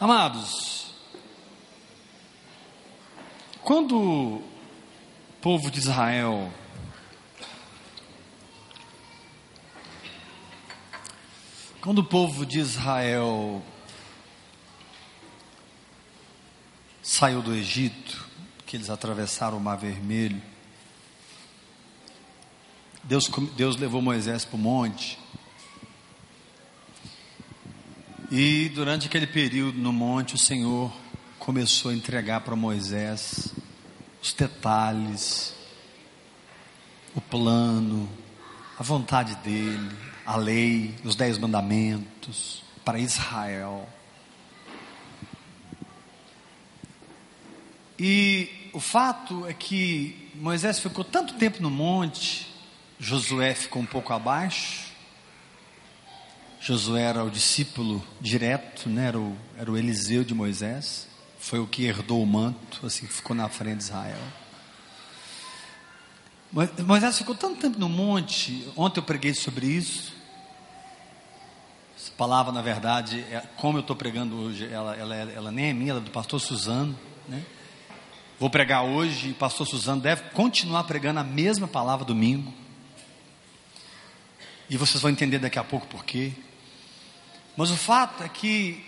Amados, quando o povo de Israel quando o povo de Israel saiu do Egito, que eles atravessaram o Mar Vermelho, Deus, Deus levou Moisés para o monte. E durante aquele período no monte, o Senhor começou a entregar para Moisés os detalhes, o plano, a vontade dele, a lei, os dez mandamentos para Israel. E o fato é que Moisés ficou tanto tempo no monte, Josué ficou um pouco abaixo, Josué era o discípulo direto, né? era, o, era o Eliseu de Moisés, foi o que herdou o manto, assim, ficou na frente de Israel. Moisés ficou tanto tempo no monte, ontem eu preguei sobre isso. Essa palavra, na verdade, é, como eu estou pregando hoje, ela, ela, ela, nem é minha, ela é do pastor Suzano. Né? Vou pregar hoje e o pastor Suzano deve continuar pregando a mesma palavra domingo. E vocês vão entender daqui a pouco por quê. Mas o fato é que,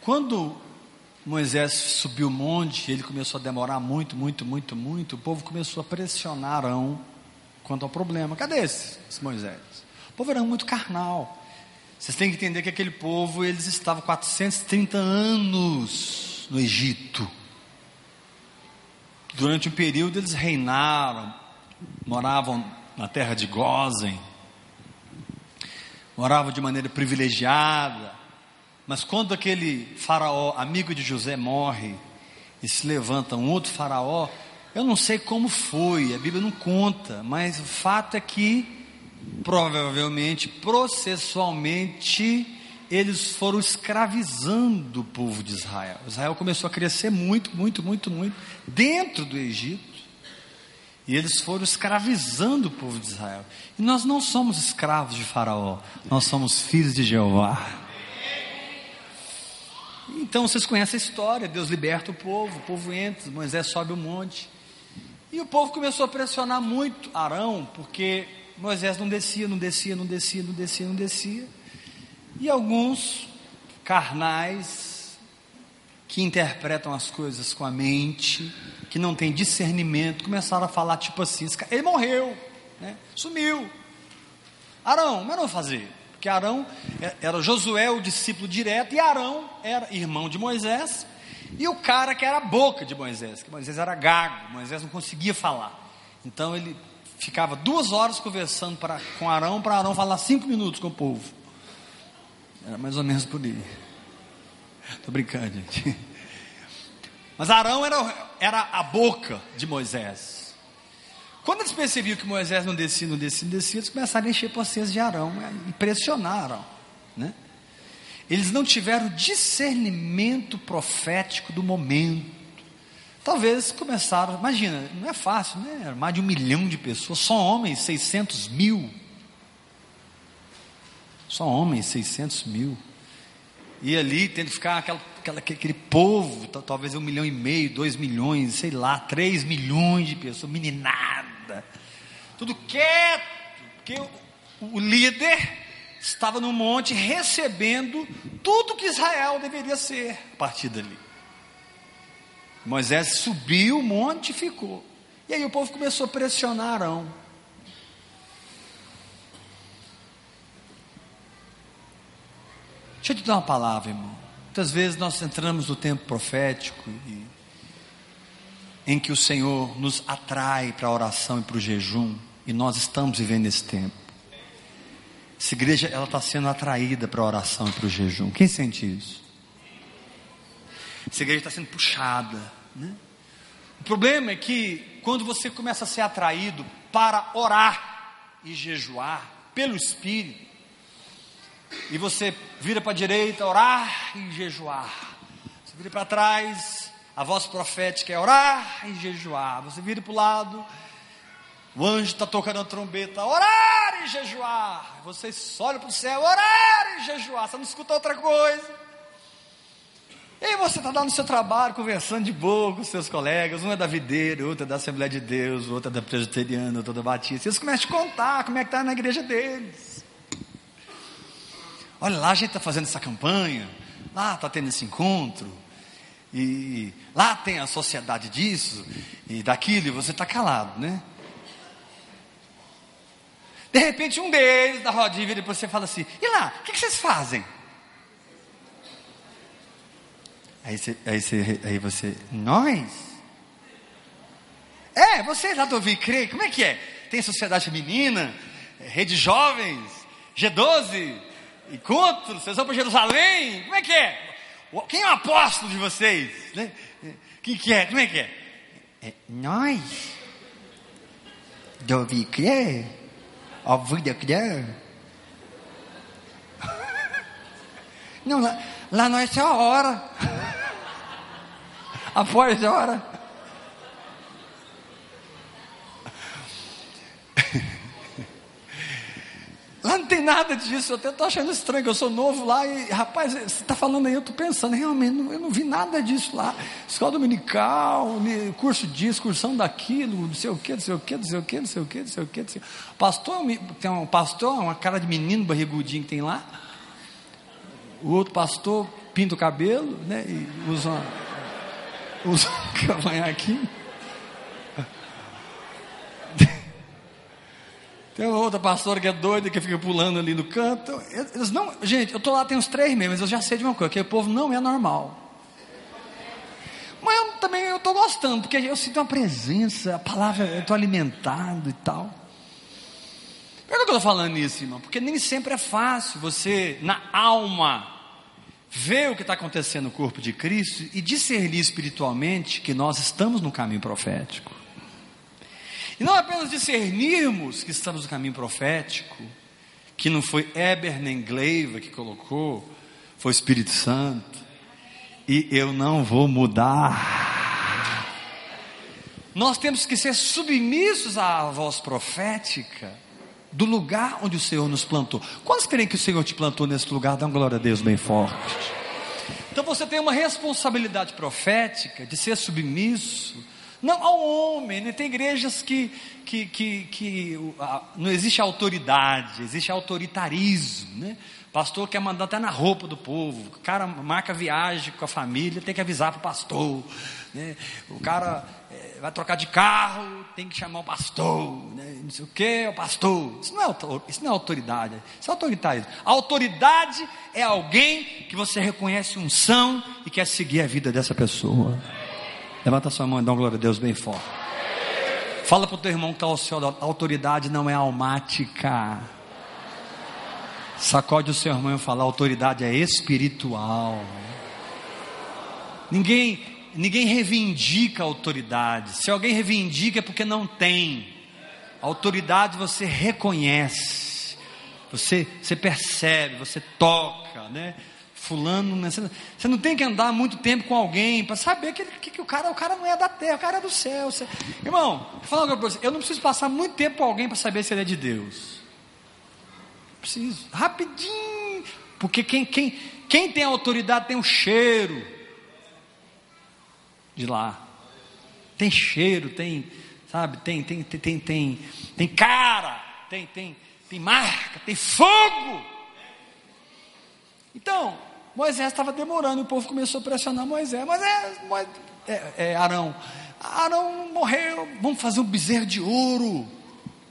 quando Moisés subiu o monte, ele começou a demorar muito, muito, muito, muito, o povo começou a pressionar Arão quanto ao problema. Cadê esse, esse Moisés? O povo era muito carnal. Vocês têm que entender que aquele povo, eles estavam 430 anos no Egito. Durante um período eles reinaram, moravam na terra de Gozen, moravam de maneira privilegiada, mas quando aquele faraó, amigo de José, morre e se levanta um outro faraó, eu não sei como foi, a Bíblia não conta, mas o fato é que, provavelmente, processualmente, eles foram escravizando o povo de Israel. Israel começou a crescer muito, muito, muito, muito dentro do Egito. E eles foram escravizando o povo de Israel. E nós não somos escravos de Faraó, nós somos filhos de Jeová. Então vocês conhecem a história: Deus liberta o povo, o povo entra, Moisés sobe o monte. E o povo começou a pressionar muito Arão, porque Moisés não descia, não descia, não descia, não descia, não descia. E alguns carnais que interpretam as coisas com a mente, que não tem discernimento, começaram a falar tipo assim: ele morreu, né? sumiu. Arão, mas não fazer, porque Arão é, era Josué, o discípulo direto, e Arão era irmão de Moisés, e o cara que era a boca de Moisés, que Moisés era gago, Moisés não conseguia falar. Então ele ficava duas horas conversando pra, com Arão, para Arão falar cinco minutos com o povo. Era mais ou menos por aí. Estou brincando, gente. Mas Arão era, era a boca de Moisés. Quando eles percebiam que Moisés não descia, não descia, não descia, eles começaram a encher vocês de Arão, né? impressionaram, né? Eles não tiveram discernimento profético do momento. Talvez começaram, imagina, não é fácil, né? Mais de um milhão de pessoas, só homens, 600 mil. Só homens, 600 mil. E ali tendo que ficar aquela, aquela, aquele povo, talvez um milhão e meio, dois milhões, sei lá, três milhões de pessoas, meninada, tudo quieto, porque o, o líder estava no monte recebendo tudo que Israel deveria ser a partir dali. Moisés subiu o monte e ficou. E aí o povo começou a pressionar Arão. Deixa eu te dar uma palavra, irmão. Muitas vezes nós entramos no tempo profético e, em que o Senhor nos atrai para a oração e para o jejum, e nós estamos vivendo esse tempo. Essa igreja ela está sendo atraída para a oração e para o jejum. Quem sente isso? Essa igreja está sendo puxada. Né? O problema é que quando você começa a ser atraído para orar e jejuar pelo Espírito, e você vira para a direita, orar e jejuar. Você vira para trás, a voz profética é orar e jejuar. Você vira para o lado, o anjo está tocando a trombeta, orar e jejuar. Você olha para o céu, orar e jejuar. Você não escuta outra coisa. E você está lá no seu trabalho, conversando de boa com seus colegas, um é da videira, outro é da Assembleia de Deus, outro é da Presbiteriana, outro é da Batista. Eles começam a te contar como é que está na igreja deles. Olha lá, a gente está fazendo essa campanha, lá está tendo esse encontro, e lá tem a sociedade disso e daquilo, e você está calado, né? De repente um deles da rodinha vira para você e fala assim: E lá, o que, que vocês fazem? Aí você, aí você, aí você, nós? É, você já ouviu crer? Como é que é? Tem sociedade feminina, rede jovens, G12, encontros, vocês vão para Jerusalém? Como é que é? Quem é o apóstolo de vocês? Né? Quem que é? Como é que é? é nós. Ouvir crer, ouvir crer. Não, lá, lá nós é a hora. Após a hora. Lá não tem nada disso, eu até estou achando estranho, eu sou novo lá e, rapaz, você está falando aí, eu estou pensando, realmente, eu não vi nada disso lá. Escola dominical, curso disso, excursão daquilo, não sei o que, não sei o que, não sei o que, não sei o que, não sei o que. Sei o. Pastor, tem um pastor, uma cara de menino barrigudinho que tem lá. O outro pastor pinta o cabelo, né, e usa uma, usa um cavanhaquinho. Tem uma outra pastora que é doida, que fica pulando ali no canto. Eles não, gente, eu estou lá tem uns três meses, mas eu já sei de uma coisa, que o povo não é normal. Mas eu também eu estou gostando, porque eu sinto uma presença, a palavra, eu estou alimentado e tal. Por que eu estou falando isso, irmão? Porque nem sempre é fácil você, na alma, ver o que está acontecendo no corpo de Cristo e discernir espiritualmente que nós estamos no caminho profético. E não apenas discernirmos que estamos no caminho profético, que não foi Eber nem Gleiva que colocou, foi o Espírito Santo, e eu não vou mudar. Nós temos que ser submissos à voz profética do lugar onde o Senhor nos plantou. Quantos creem que o Senhor te plantou nesse lugar? Dá uma glória a Deus bem forte. Então você tem uma responsabilidade profética de ser submisso não ao homem, né? tem igrejas que, que, que, que não existe autoridade, existe autoritarismo, né? Pastor quer mandar até na roupa do povo. O cara marca viagem com a família, tem que avisar para o pastor. Né? O cara é, vai trocar de carro, tem que chamar o pastor. Né? Não sei o que, o pastor. Isso não, é, isso não é autoridade, isso é autoritarismo. A autoridade é alguém que você reconhece unção e quer seguir a vida dessa pessoa. Levanta sua mão e dá uma glória a Deus bem forte. Fala para o teu irmão que está ao seu lado, autoridade não é almática. Sacode o seu irmão e fala, autoridade é espiritual. Ninguém, ninguém reivindica autoridade. Se alguém reivindica é porque não tem. Autoridade você reconhece. Você, você percebe, você toca, né? Fulano, né? você não tem que andar muito tempo com alguém para saber que, que, que, o cara, o cara não é da terra, o cara é do céu. Você... Irmão, vou falar uma coisa eu não preciso passar muito tempo com alguém para saber se ele é de Deus. Preciso, rapidinho, porque quem, quem, quem tem autoridade tem um cheiro de lá. Tem cheiro, tem, sabe, tem, tem, tem, tem, tem, tem cara, tem, tem, tem marca, tem fogo. Então, Moisés estava demorando, o povo começou a pressionar Moisés. Moisés, Moisés é, é, Arão, Arão morreu, vamos fazer um bezerro de ouro.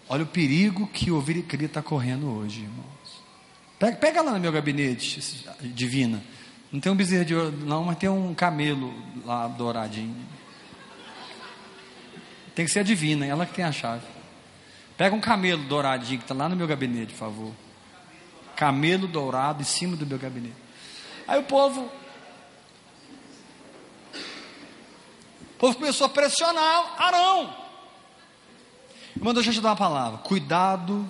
Olha o perigo que o ouvir crer está correndo hoje, irmãos. Pega, pega, lá no meu gabinete, divina. Não tem um bezerro de ouro, não, mas tem um camelo lá douradinho. Tem que ser a divina, ela que tem a chave. Pega um camelo douradinho que está lá no meu gabinete, por favor. Camelo dourado em cima do meu gabinete. Aí o povo. O povo começou a pressionar Arão. Mandou a gente dar uma palavra. Cuidado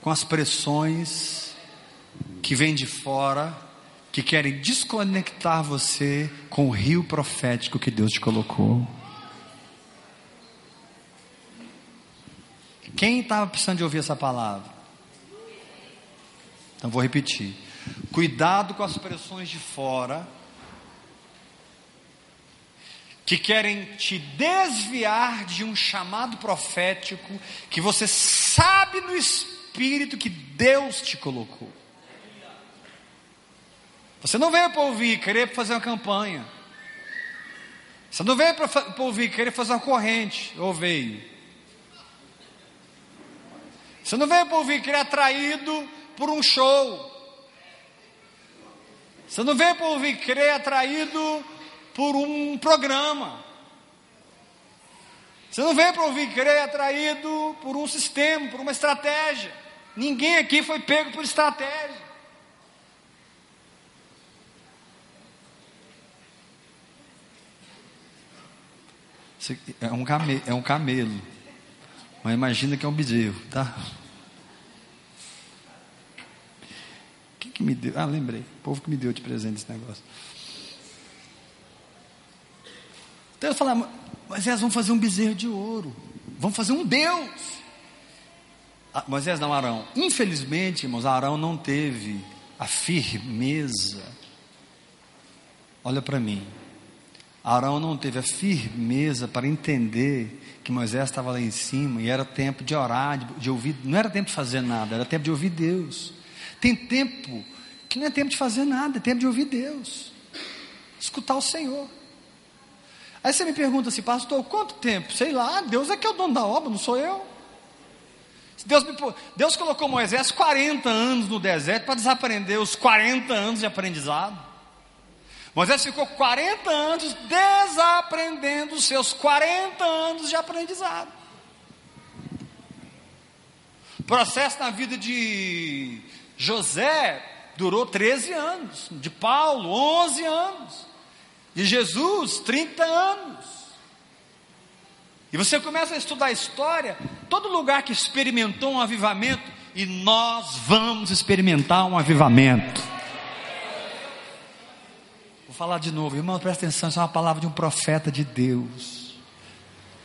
com as pressões que vêm de fora, que querem desconectar você com o rio profético que Deus te colocou. Quem estava precisando de ouvir essa palavra? Então vou repetir. Cuidado com as pressões de fora que querem te desviar de um chamado profético que você sabe no espírito que Deus te colocou. Você não veio para ouvir, querer fazer uma campanha. Você não veio para ouvir, querer fazer uma corrente, ou veio. Você não veio para ouvir, querer atraído por um show. Você não veio para ouvir, querer atraído por um programa. Você não veio para ouvir, querer atraído por um sistema, por uma estratégia. Ninguém aqui foi pego por estratégia. É um, camelo, é um camelo. Mas imagina que é um bezerro, tá? Que me deu? Ah, lembrei. O povo que me deu de presente esse negócio. Então eu falava, Moisés, vamos fazer um bezerro de ouro. Vamos fazer um Deus. Ah, Moisés não, Arão. Infelizmente, irmãos, Arão não teve a firmeza. Olha para mim. Arão não teve a firmeza para entender que Moisés estava lá em cima e era tempo de orar, de, de, ouvir, não era tempo de fazer nada, era tempo de ouvir Deus. Tem tempo que não é tempo de fazer nada, é tempo de ouvir Deus, escutar o Senhor. Aí você me pergunta assim, pastor, quanto tempo? Sei lá, Deus é que é o dono da obra, não sou eu. Deus, me, Deus colocou Moisés 40 anos no deserto para desaprender os 40 anos de aprendizado. Moisés ficou 40 anos desaprendendo os seus 40 anos de aprendizado. Processo na vida de José durou 13 anos, de Paulo, 11 anos, de Jesus, 30 anos. E você começa a estudar a história, todo lugar que experimentou um avivamento, e nós vamos experimentar um avivamento falar de novo, irmão, presta atenção, isso é uma palavra de um profeta de Deus.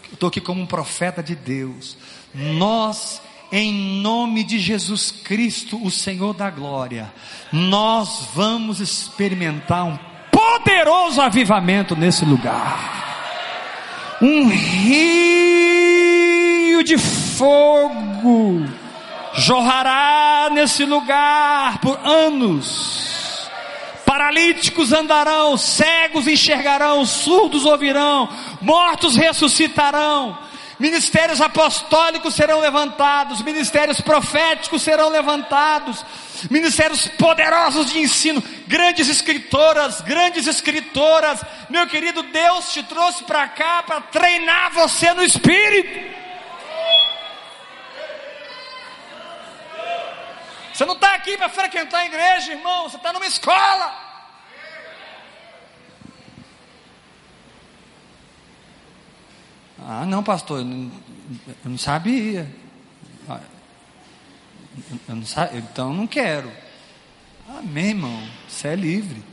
Eu estou aqui como um profeta de Deus. Nós, em nome de Jesus Cristo, o Senhor da glória, nós vamos experimentar um poderoso avivamento nesse lugar. Um rio de fogo jorrará nesse lugar por anos paralíticos andarão, cegos enxergarão, surdos ouvirão, mortos ressuscitarão, ministérios apostólicos serão levantados, ministérios proféticos serão levantados, ministérios poderosos de ensino, grandes escritoras, grandes escritoras. Meu querido, Deus te trouxe para cá para treinar você no espírito. Você não está aqui para frequentar a igreja, irmão. Você está numa escola. Ah, não, pastor, eu não, sabia. Ah, eu não sabia, então não quero. Amém, irmão. Você é livre.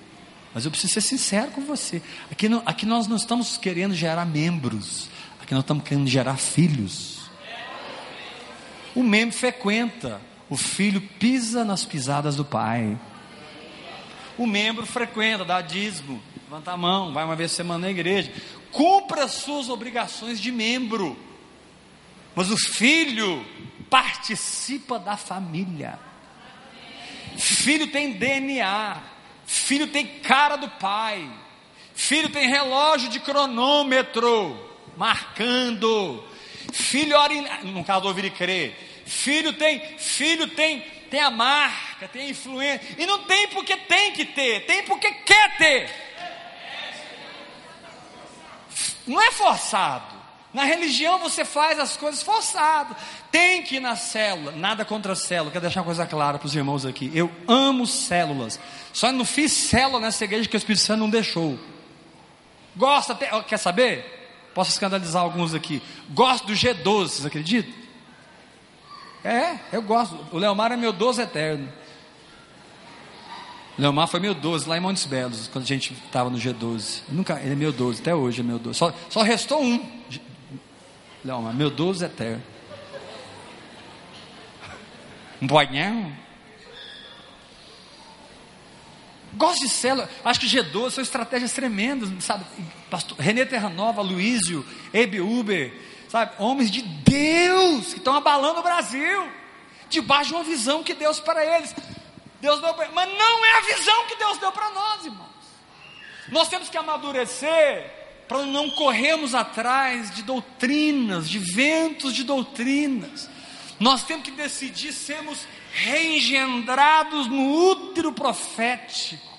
Mas eu preciso ser sincero com você. Aqui, aqui nós não estamos querendo gerar membros. Aqui nós estamos querendo gerar filhos. O membro frequenta o filho pisa nas pisadas do pai. O membro frequenta, dá dízimo, levanta a mão, vai uma vez por semana na igreja. Cumpra as suas obrigações de membro. Mas o filho participa da família. Filho tem DNA. Filho tem cara do pai. Filho tem relógio de cronômetro marcando. Filho ora no caso ouvir e crer Filho tem, filho tem, tem a marca, tem a influência. E não tem porque tem que ter, tem porque quer ter. Não é forçado. Na religião você faz as coisas forçado. Tem que ir na célula. Nada contra a célula. Quero deixar uma coisa clara para os irmãos aqui. Eu amo células. Só não fiz célula nessa igreja que o Espírito Santo não deixou. Gosta, quer saber? Posso escandalizar alguns aqui. Gosto do G12, vocês acreditam? É, eu gosto. O Leomar é meu 12 eterno. O Leomar foi meu 12 lá em Montes Belos, quando a gente estava no G12. Nunca, ele é meu 12, até hoje é meu 12. Só, só restou um. Leomar, meu 12 eterno. Um boinhão. Gosto de célula, acho que G12 são estratégias tremendas, sabe? Pastor, René Terranova, Luísio, Ebe Uber, sabe? Homens de Deus que estão abalando o Brasil, debaixo de uma visão que Deus para eles. Deus deu mas não é a visão que Deus deu para nós, irmãos. Nós temos que amadurecer para não corrermos atrás de doutrinas, de ventos de doutrinas. Nós temos que decidir sermos reengendrados no útero profético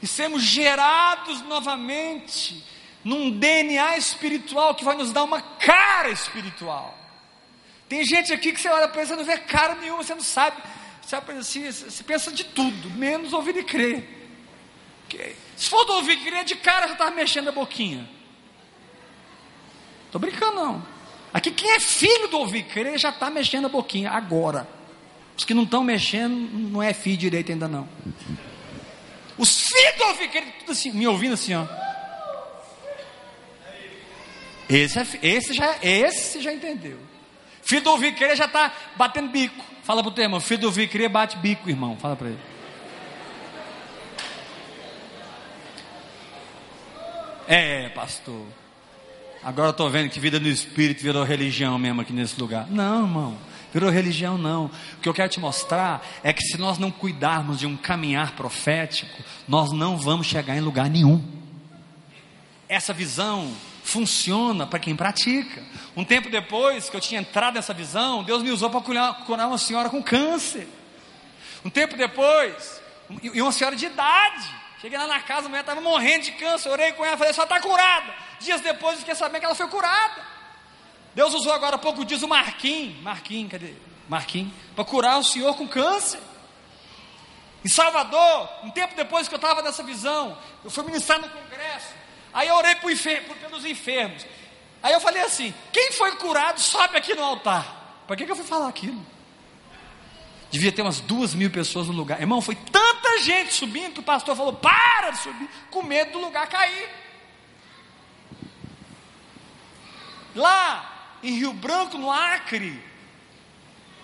e sermos gerados novamente num DNA espiritual que vai nos dar uma cara espiritual. Tem gente aqui que você olha para você não vê cara nenhuma, você não sabe. Você, assim, você pensa de tudo, menos ouvir e crer. Se for do ouvir e crer, de cara já estava mexendo a boquinha. Estou brincando, não. Aqui, quem é filho do ouvir crer já está mexendo a boquinha agora. Os que não estão mexendo, não é filho direito ainda não. Os filhos do ouvir crer, tudo assim, me ouvindo assim, ó. Esse, é, esse, já, esse já entendeu. Filho do ouvir já está batendo bico. Fala para o teu irmão, filho do ouvir bate bico, irmão. Fala para ele. É, pastor. Agora estou vendo que vida no espírito virou religião mesmo aqui nesse lugar. Não, irmão, virou religião não. O que eu quero te mostrar é que se nós não cuidarmos de um caminhar profético, nós não vamos chegar em lugar nenhum. Essa visão funciona para quem pratica. Um tempo depois que eu tinha entrado nessa visão, Deus me usou para curar uma senhora com câncer. Um tempo depois, e uma senhora de idade. Cheguei lá na casa, a mulher estava morrendo de câncer. Orei com ela, falei, só está curada. Dias depois eu fiquei sabendo que ela foi curada. Deus usou agora há pouco dias o Marquinhos, Marquinhos, cadê? Marquinhos, para curar o senhor com câncer. Em Salvador, um tempo depois que eu estava nessa visão, eu fui ministrar no congresso. Aí eu orei pelos enfermos. Aí eu falei assim: quem foi curado, sobe aqui no altar. Para que, que eu fui falar aquilo? Devia ter umas duas mil pessoas no lugar. Irmão, foi tanta gente subindo que o pastor falou: para de subir, com medo do lugar cair. Lá em Rio Branco, no Acre,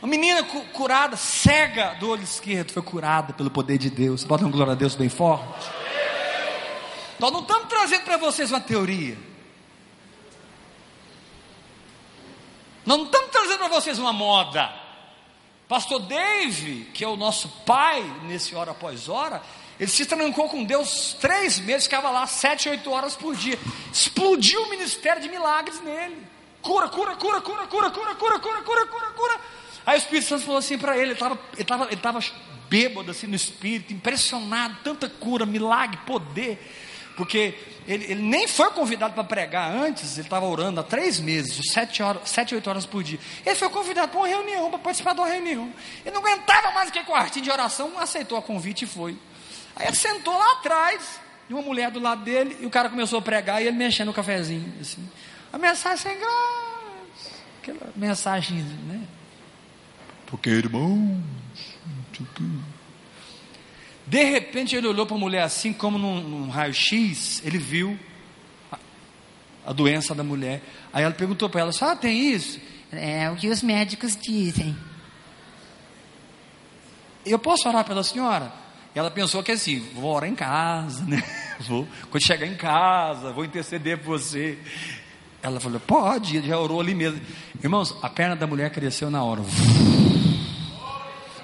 uma menina curada, cega do olho esquerdo, foi curada pelo poder de Deus. Bota uma glória a Deus bem forte. Nós não estamos trazendo para vocês uma teoria. Nós não estamos trazendo para vocês uma moda. Pastor Dave, que é o nosso pai nesse hora após hora, ele se trancou com Deus três meses, ficava lá sete, oito horas por dia. Explodiu o ministério de milagres nele. Cura, cura, cura, cura, cura, cura, cura, cura, cura, cura, cura. Aí o Espírito Santo falou assim para ele, ele estava ele ele bêbado assim no espírito, impressionado, tanta cura, milagre, poder porque ele, ele nem foi convidado para pregar antes, ele estava orando há três meses, sete, horas, sete, oito horas por dia. Ele foi convidado para uma reunião, para participar de uma reunião. Ele não aguentava mais que quartinho de oração, aceitou a convite e foi. Aí ele sentou lá atrás, e uma mulher do lado dele, e o cara começou a pregar, e ele mexendo no cafezinho, assim. A mensagem sem graça, aquela mensagem, né? Porque irmãos, de repente ele olhou para a mulher assim, como num, num raio-x, ele viu a, a, doença da mulher. Aí ela perguntou para ela: só tem isso? É o que os médicos dizem. Eu posso orar pela senhora? Ela pensou que assim, vou orar em casa, né? Vou, quando chegar em casa, vou interceder por você. Ela falou, pode, já orou ali mesmo. Irmãos, a perna da mulher cresceu na hora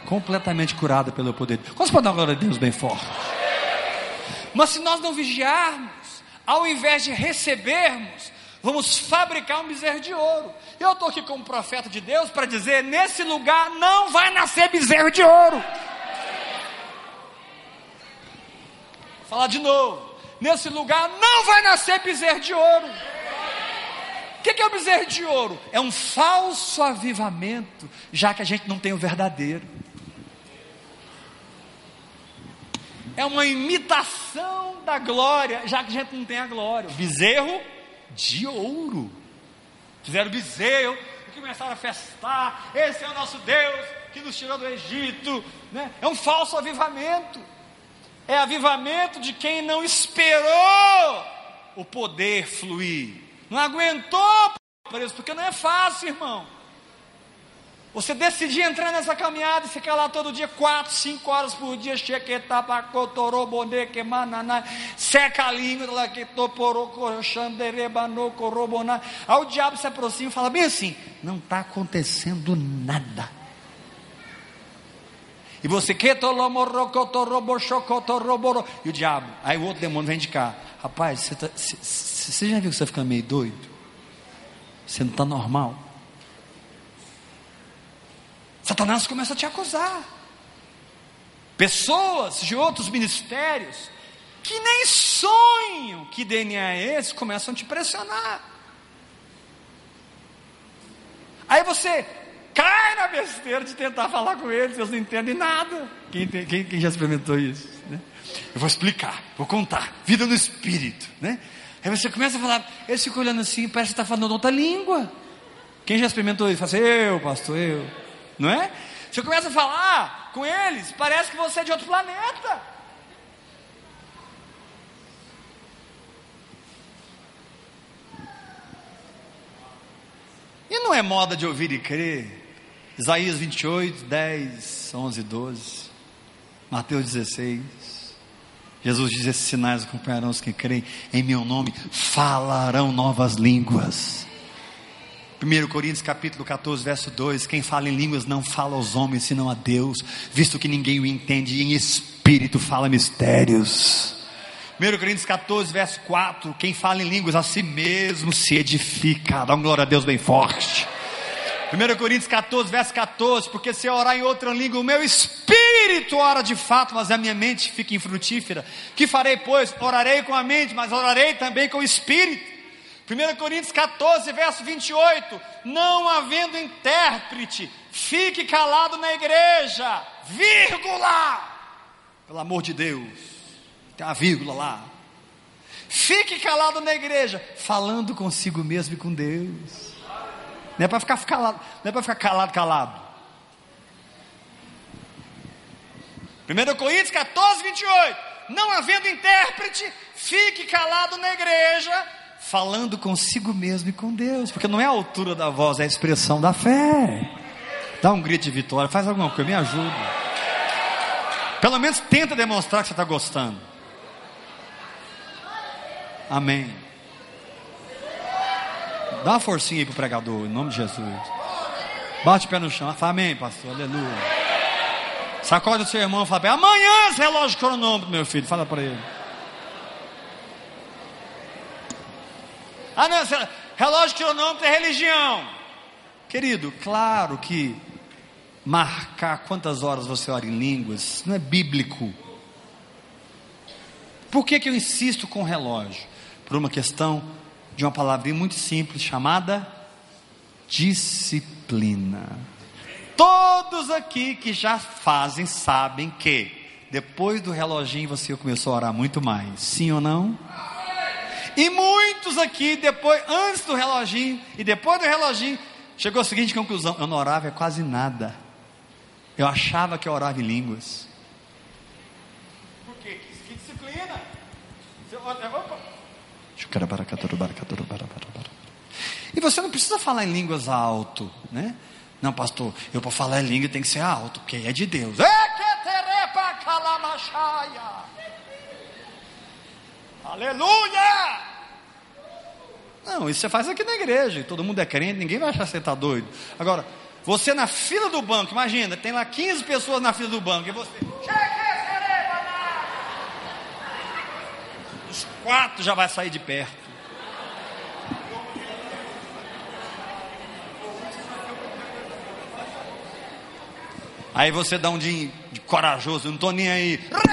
completamente curada pelo poder. Quantos podem dar glória a Deus bem forte? Mas se nós não vigiarmos, ao invés de recebermos, vamos fabricar um bezerro de ouro. Eu estou aqui como profeta de Deus para dizer: nesse lugar não vai nascer bezerro de ouro. Vou falar de novo: nesse lugar não vai nascer bezerro de ouro. O que, que é o bezerro de ouro? É um falso avivamento, já que a gente não tem o verdadeiro. É uma imitação da glória, já que a gente não tem a glória. Bezerro de ouro. Fizeram bezerro e começaram a festar. Esse é o nosso Deus que nos tirou do Egito. Né? É um falso avivamento. É avivamento de quem não esperou o poder fluir. Não aguentou, porque não é fácil, irmão. Você decidir entrar nessa caminhada e ficar lá todo dia, quatro, cinco horas por dia, seca a língua, aí o diabo se aproxima e fala bem assim: não está acontecendo nada. E você e o diabo, aí o outro demônio vem de cá, rapaz, você, tá, você, você já viu que você fica meio doido? Você não está normal? Satanás começa a te acusar. Pessoas de outros ministérios que nem sonham que DNA é esse começam a te pressionar. Aí você cai na besteira de tentar falar com eles, eles não entendem nada. Quem, quem, quem já experimentou isso? Né? Eu vou explicar, vou contar. Vida no espírito. Né? Aí você começa a falar, eles ficam olhando assim, parece que está falando outra língua. Quem já experimentou isso? Fala assim, eu, pastor, eu não é? Você começa a falar com eles, parece que você é de outro planeta. E não é moda de ouvir e crer. Isaías 28, 10, 11, 12. Mateus 16. Jesus diz: Esses sinais acompanharão os que creem em meu nome, falarão novas línguas. 1 Coríntios capítulo 14, verso 2: Quem fala em línguas não fala aos homens, senão a Deus, visto que ninguém o entende, e em espírito fala mistérios. 1 Coríntios 14, verso 4: Quem fala em línguas a si mesmo se edifica. Dá uma glória a Deus bem forte. 1 Coríntios 14, verso 14: Porque se eu orar em outra língua, o meu espírito ora de fato, mas a minha mente fica infrutífera. Que farei, pois? Orarei com a mente, mas orarei também com o espírito. 1 Coríntios 14, verso 28. Não havendo intérprete, fique calado na igreja, vírgula. Pelo amor de Deus, tem uma vírgula lá. Fique calado na igreja, falando consigo mesmo e com Deus. Não é para ficar calado, não é para ficar calado, calado. 1 Coríntios 14, 28. Não havendo intérprete, fique calado na igreja, falando consigo mesmo e com Deus, porque não é a altura da voz, é a expressão da fé. Dá um grito de vitória, faz alguma coisa, me ajuda. Pelo menos tenta demonstrar que você está gostando. Amém. Dá uma forcinha aí para o pregador, em nome de Jesus. Bate o pé no chão, fala amém, pastor, aleluia. Sacode o seu irmão e fala: amanhã esse relógio cronômetro, meu filho, fala para ele. Ah, não, relógio cronômetro é religião. Querido, claro que marcar quantas horas você ora em línguas não é bíblico. Por que, que eu insisto com relógio? Por uma questão de uma palavrinha muito simples chamada disciplina. Todos aqui que já fazem sabem que depois do reloginho você começou a orar muito mais. Sim ou não? E muitos aqui, depois, antes do reloginho e depois do reloginho, chegou a seguinte conclusão: eu não orava quase nada. Eu achava que eu orava em línguas. Por quê? Que disciplina. E você não precisa falar em línguas alto, né? Não, pastor, eu para falar em língua tem que ser alto, porque é de Deus. Aleluia! Não, isso você faz aqui na igreja, todo mundo é crente, ninguém vai achar que você está doido. Agora, você na fila do banco, imagina, tem lá 15 pessoas na fila do banco, e você. Os quatro já vai sair de perto. Aí você dá um de, de corajoso, não estou nem aí. O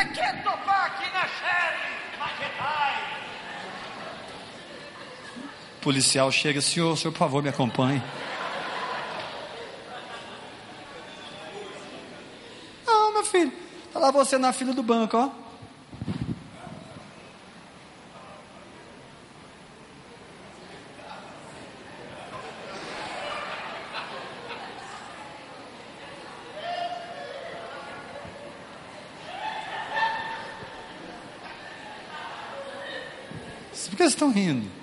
policial chega, senhor, senhor, por favor, me acompanhe. Não, meu filho, está lá você na fila do banco, ó. Por que vocês estão rindo?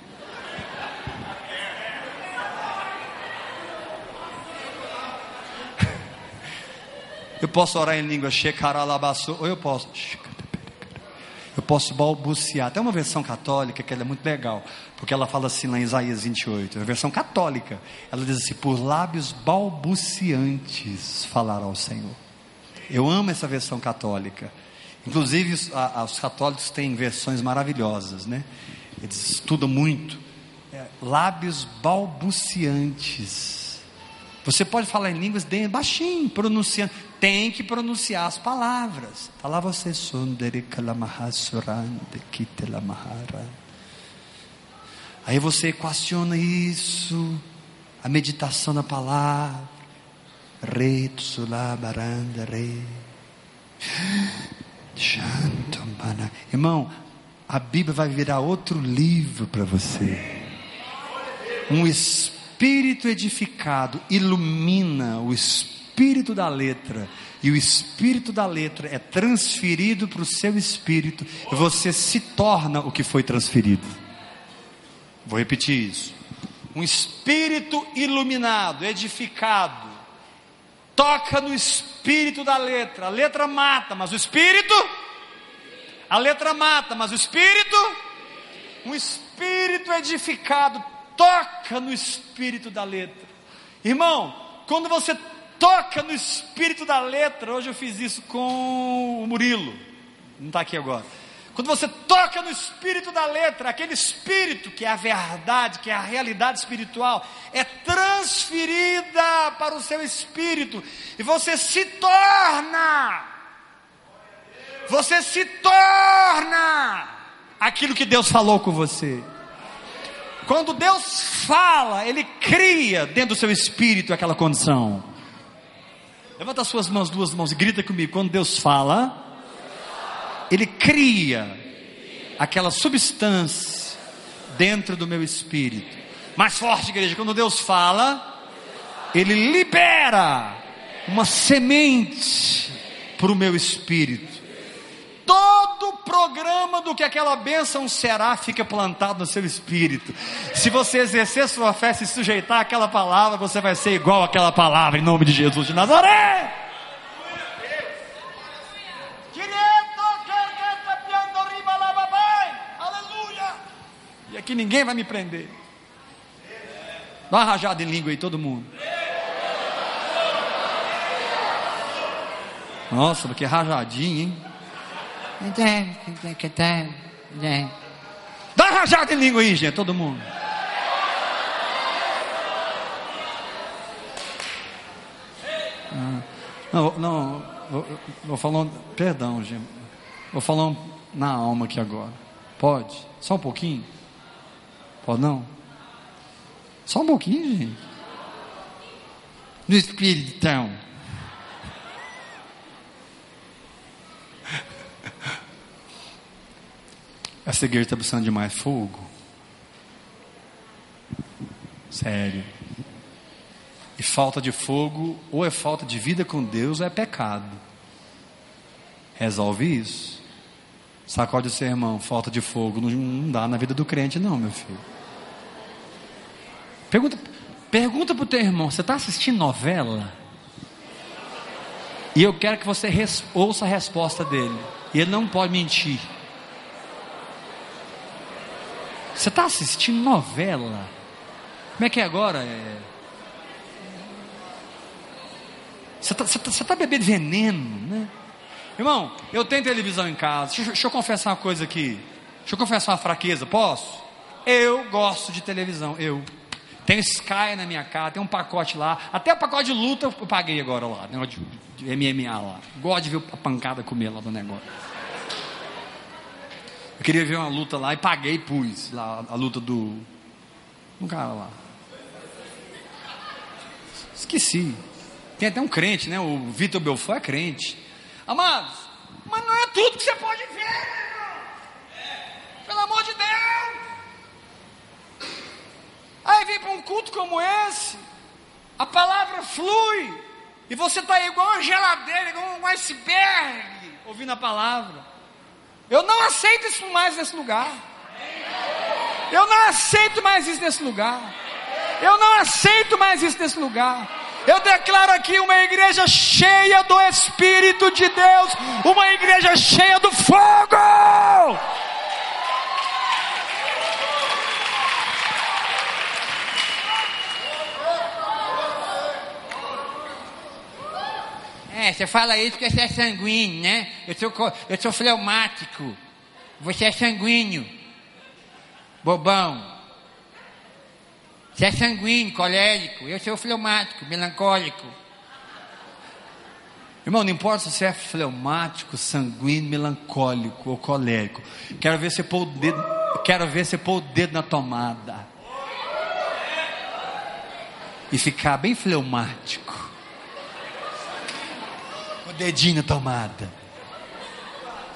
Posso orar em língua ou eu posso. Eu posso balbuciar. Tem uma versão católica que é muito legal, porque ela fala assim lá em Isaías 28, é a versão católica. Ela diz assim: por lábios balbuciantes falará ao Senhor. Eu amo essa versão católica. Inclusive, os, a, os católicos têm versões maravilhosas, né? Eles estudam muito. É, lábios balbuciantes. Você pode falar em línguas baixinho, pronunciando. Tem que pronunciar as palavras. Está você. Aí você equaciona isso. A meditação na palavra. Re. Irmão, a Bíblia vai virar outro livro para você. Um espírito edificado ilumina o espírito da letra, e o espírito da letra é transferido para o seu espírito, e você se torna o que foi transferido. Vou repetir isso. Um espírito iluminado, edificado, toca no espírito da letra. A letra mata, mas o espírito. A letra mata, mas o espírito. Um espírito edificado toca no espírito da letra. Irmão, quando você toca no espírito da letra, hoje eu fiz isso com o Murilo, não está aqui agora. Quando você toca no espírito da letra, aquele espírito que é a verdade, que é a realidade espiritual, é transferida para o seu espírito e você se torna, você se torna aquilo que Deus falou com você. Quando Deus fala, Ele cria dentro do seu espírito aquela condição. Levanta as suas mãos, duas mãos e grita comigo. Quando Deus fala, ele cria aquela substância dentro do meu espírito. Mais forte, igreja, quando Deus fala, Ele libera uma semente para o meu espírito. Todo o programa do que aquela bênção será fica plantado no seu espírito. Se você exercer sua fé, se sujeitar àquela palavra, você vai ser igual àquela palavra, em nome de Jesus de Nazaré. que ninguém vai me prender. Dá uma rajada em língua aí, todo mundo. Nossa, que rajadinho, hein? Dá rajada em língua aí, gente, todo mundo. Ah, não, não, vou, vou falar, perdão, gente. Vou falar na alma aqui agora. Pode? Só um pouquinho? Pode não? Só um pouquinho, gente. No espiritão. Essa igreja está precisando de mais fogo. Sério. E falta de fogo, ou é falta de vida com Deus, ou é pecado. Resolve isso. Sacode o seu irmão, falta de fogo. Não, não dá na vida do crente, não, meu filho. Pergunta, pergunta para o teu irmão: você está assistindo novela? E eu quero que você ouça a resposta dele. E ele não pode mentir. Você está assistindo novela? Como é que é agora? É... Você está tá, tá bebendo veneno, né? Irmão, eu tenho televisão em casa. Deixa, deixa eu confessar uma coisa aqui. Deixa eu confessar uma fraqueza, posso? Eu gosto de televisão, eu. Tem Sky na minha casa, tem um pacote lá. Até o pacote de luta eu paguei agora lá, negócio de MMA lá. Gosto de ver a pancada comer lá do negócio. Eu queria ver uma luta lá e paguei e pus lá a luta do. Um cara lá. Esqueci. Tem até um crente, né? O Vitor Belfort é crente. Amados, mas não é tudo que você pode ver, Pelo amor de Deus. Aí vem para um culto como esse, a palavra flui, e você está igual uma geladeira, igual um iceberg, ouvindo a palavra. Eu não aceito isso mais nesse lugar. Eu não aceito mais isso nesse lugar. Eu não aceito mais isso nesse lugar. Eu declaro aqui uma igreja cheia do Espírito de Deus, uma igreja cheia do fogo. É, você fala isso porque você é sanguíneo, né? Eu sou, eu sou fleumático. Você é sanguíneo. Bobão. Você é sanguíneo, colérico. Eu sou fleumático, melancólico. Irmão, não importa se você é fleumático, sanguíneo, melancólico ou colérico. Quero ver você pôr o dedo, quero ver você pôr o dedo na tomada. E ficar bem fleumático. Dedinho tomada.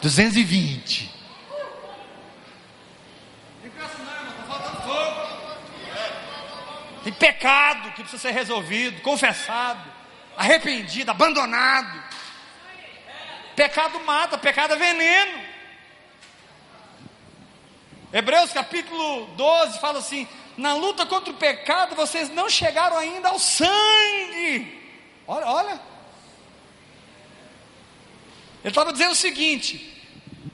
220. Tem pecado que precisa ser resolvido, confessado, arrependido, abandonado. Pecado mata, pecado é veneno. Hebreus capítulo 12 fala assim: na luta contra o pecado vocês não chegaram ainda ao sangue. Olha, olha. Ele estava dizendo o seguinte: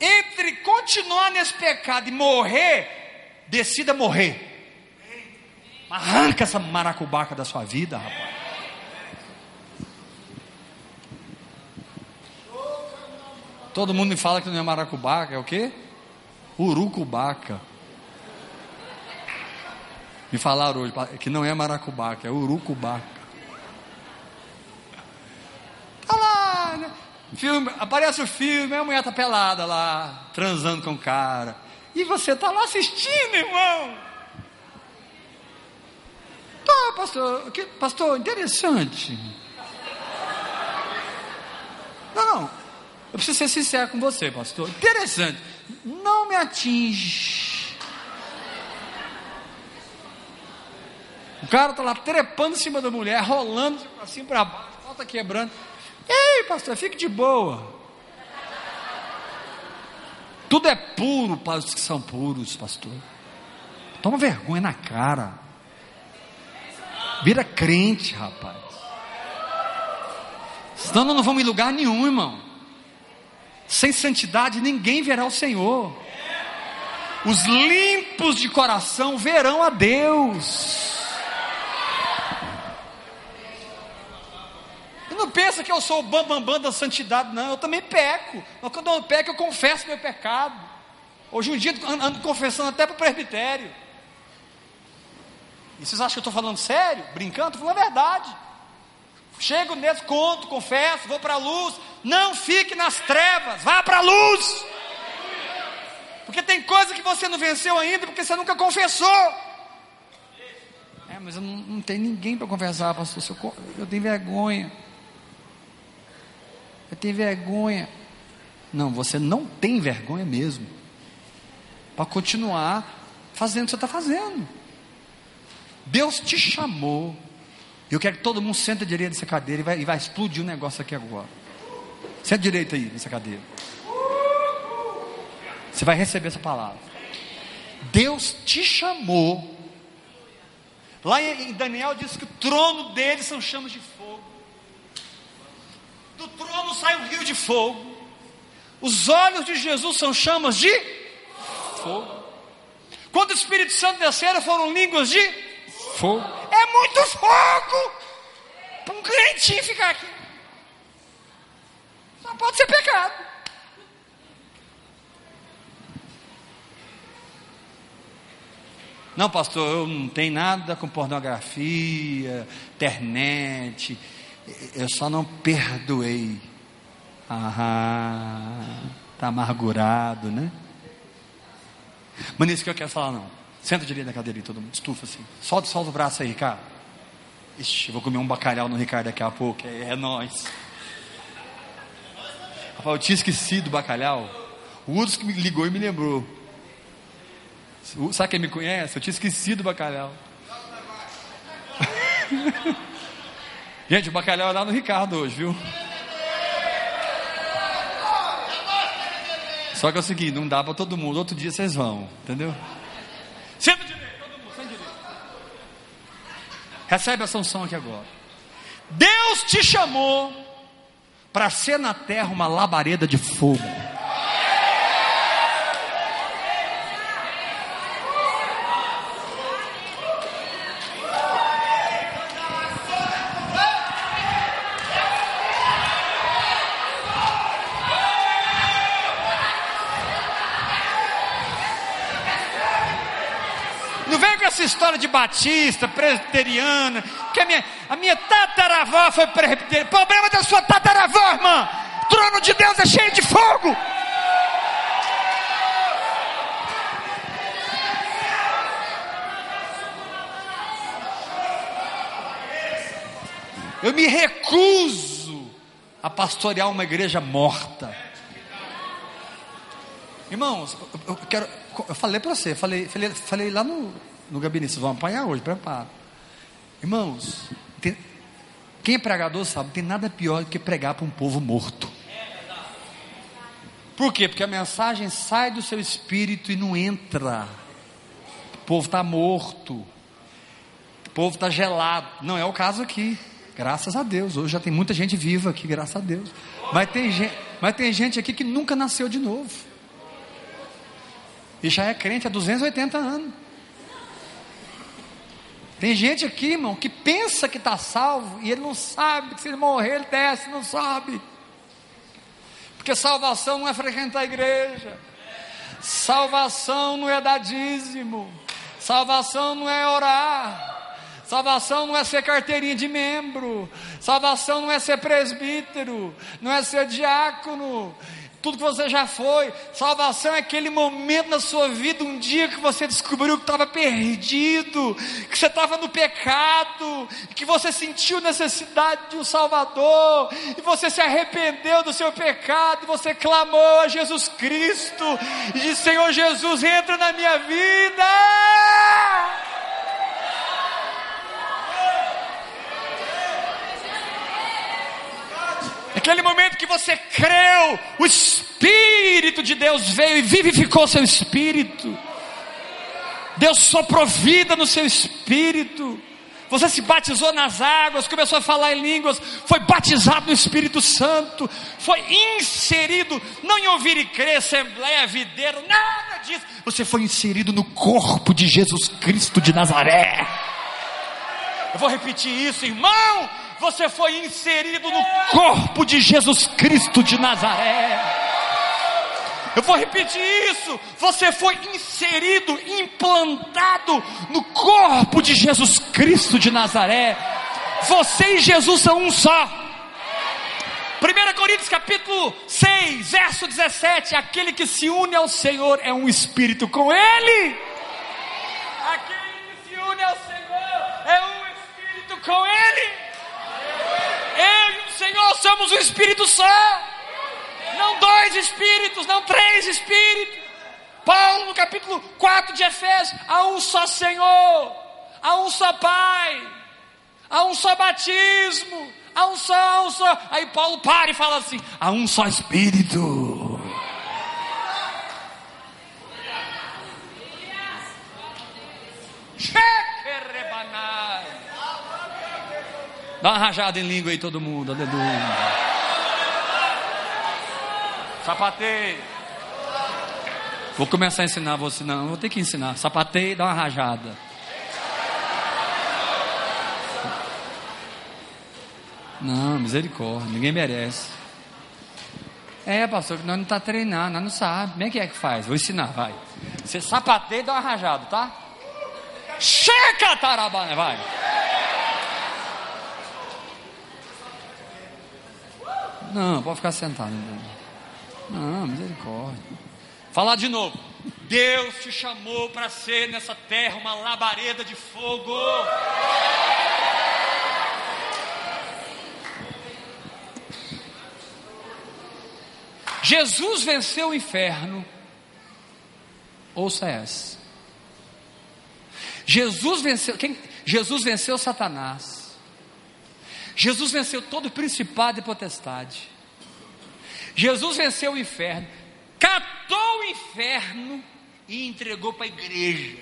entre continuar nesse pecado e morrer, decida morrer. Arranca essa maracubaca da sua vida, rapaz. Todo mundo me fala que não é maracubaca, é o quê? Urucubaca. Me falaram hoje que não é maracubaca, é urucubaca. Tá lá, né? Filme, aparece o filme, a mulher tá pelada lá, transando com o cara. E você tá lá assistindo, irmão. Tá, pastor, que, pastor, interessante. Não, não. Eu preciso ser sincero com você, pastor. Interessante. Não me atinge. O cara tá lá trepando em cima da mulher, rolando assim para baixo, a pau tá quebrando. Ei, pastor, fique de boa. Tudo é puro para os que são puros, pastor. Toma vergonha na cara. Vira crente, rapaz. Senão não vamos em lugar nenhum, irmão. Sem santidade ninguém verá o Senhor. Os limpos de coração verão a Deus. Não pensa que eu sou o bambambam bam, bam da santidade, não. Eu também peco. Mas quando eu peco, eu confesso meu pecado. Hoje em dia ando, ando confessando até para o presbitério. E vocês acham que eu estou falando sério? Brincando? Estou falando a verdade. Chego nesse, conto, confesso, vou para a luz. Não fique nas trevas, vá para a luz. Porque tem coisa que você não venceu ainda, porque você nunca confessou. É, mas eu não, não tenho ninguém para conversar, pastor. Eu tenho vergonha. Tenho vergonha. Não, você não tem vergonha mesmo. Para continuar fazendo o que você está fazendo. Deus te chamou. Eu quero que todo mundo senta direito nessa cadeira e vai, e vai explodir o um negócio aqui agora. Senta direito aí nessa cadeira. Você vai receber essa palavra. Deus te chamou. Lá em Daniel diz que o trono dele são chamas de fogo. Do trono sai um rio de fogo. Os olhos de Jesus são chamas de fogo. Quando o Espírito Santo desceram, foram línguas de fogo. É muito fogo para um crentinho ficar aqui. Só pode ser pecado. Não, pastor, eu não tenho nada com pornografia, internet. Eu só não perdoei. Ah, tá amargurado, né? Mas não é isso que eu quero falar, não. Senta direito na cadeira, todo mundo estufa assim. Solta, solta o braço aí, Ricardo. Ixi, vou comer um bacalhau no Ricardo daqui a pouco. É, é nós. Rapaz, eu tinha esquecido do bacalhau. O Udos que me ligou e me lembrou. Sabe quem me conhece? Eu tinha esquecido do bacalhau. Gente, o bacalhau é lá no Ricardo hoje, viu? Só que é o seguinte, não dá para todo mundo. Outro dia vocês vão, entendeu? Senta direito, todo mundo, senta direito. Recebe a sanção aqui agora. Deus te chamou para ser na terra uma labareda de fogo. Essa história de batista, presbiteriana, que a minha, a minha tataravó foi presbiteriana. Problema da sua tataravó, irmã. O trono de Deus é cheio de fogo. Eu me recuso a pastorear uma igreja morta. Irmãos, eu quero. Eu falei para você, falei, falei, falei lá no, no gabinete, vocês vão apanhar hoje, prepara. Irmãos, tem, quem é pregador sabe, tem nada pior do que pregar para um povo morto. Por quê? Porque a mensagem sai do seu espírito e não entra. O povo está morto. O povo está gelado. Não é o caso aqui. Graças a Deus. Hoje já tem muita gente viva aqui, graças a Deus. Mas tem gente, mas tem gente aqui que nunca nasceu de novo. E já é crente há 280 anos. Tem gente aqui, irmão, que pensa que está salvo e ele não sabe que se ele morrer ele desce, não sabe. Porque salvação não é frequentar a igreja. Salvação não é dar dízimo. Salvação não é orar. Salvação não é ser carteirinha de membro. Salvação não é ser presbítero. Não é ser diácono tudo que você já foi. Salvação é aquele momento na sua vida, um dia que você descobriu que estava perdido, que você estava no pecado, que você sentiu necessidade de um Salvador, e você se arrependeu do seu pecado, e você clamou a Jesus Cristo, e disse: Senhor Jesus, entra na minha vida. Aquele momento que você creu, o Espírito de Deus veio e vivificou seu espírito. Deus soprou vida no seu espírito. Você se batizou nas águas, começou a falar em línguas, foi batizado no Espírito Santo, foi inserido, não em ouvir e crer, assembleia, videira, nada disso. Você foi inserido no corpo de Jesus Cristo de Nazaré. Eu vou repetir isso, irmão você foi inserido no corpo de Jesus Cristo de Nazaré. Eu vou repetir isso. Você foi inserido, implantado no corpo de Jesus Cristo de Nazaré. Você e Jesus são um só. 1 Coríntios capítulo 6, verso 17: Aquele que se une ao Senhor é um espírito com Ele. Aquele que se une ao Senhor é um espírito com Ele. Eu e o Senhor somos um espírito só. Não dois espíritos, não três espíritos. Paulo, no capítulo 4 de Efésios, há um só Senhor, há um só Pai, há um só batismo, há um só, há um só. Aí Paulo para e fala assim: há um só Espírito. Cheque rebanai. Dá uma rajada em língua aí todo mundo, aleluia. Sapateio. Vou começar a ensinar você, não, vou ter que ensinar. Sapateio, dá uma rajada. Não, misericórdia, ninguém merece. É, pastor, nós não está treinando, nós não sabemos. Como é que é que faz? Vou ensinar, vai. Você sapateia e dá uma rajada, tá? Checa, tarabana, vai. Não, pode ficar sentado. Não, misericórdia. Falar de novo. Deus te chamou para ser nessa terra uma labareda de fogo. Jesus venceu o inferno. Ouça essa. Jesus venceu, quem? Jesus venceu Satanás. Jesus venceu todo o principado e potestade. Jesus venceu o inferno, catou o inferno e entregou para a igreja.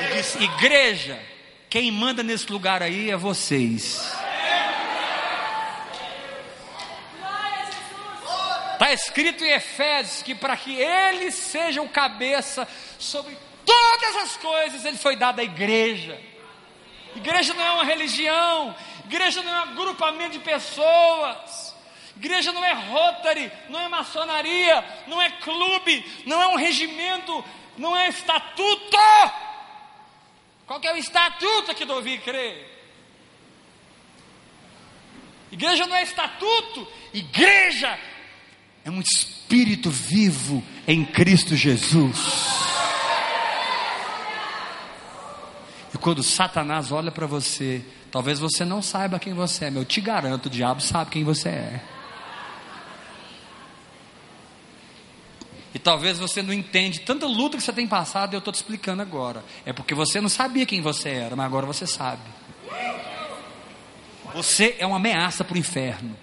E disse: Igreja, quem manda nesse lugar aí é vocês. Está escrito em Efésios que para que ele seja o cabeça sobre todas as coisas, ele foi dado à igreja. Igreja não é uma religião, igreja não é um agrupamento de pessoas. Igreja não é Rotary, não é maçonaria, não é clube, não é um regimento, não é estatuto. Qual que é o estatuto que Davi crê? Igreja não é estatuto, igreja é um espírito vivo em Cristo Jesus. E quando Satanás olha para você, talvez você não saiba quem você é, mas eu te garanto, o diabo sabe quem você é. E talvez você não entende tanta luta que você tem passado, eu estou te explicando agora. É porque você não sabia quem você era, mas agora você sabe. Você é uma ameaça para o inferno.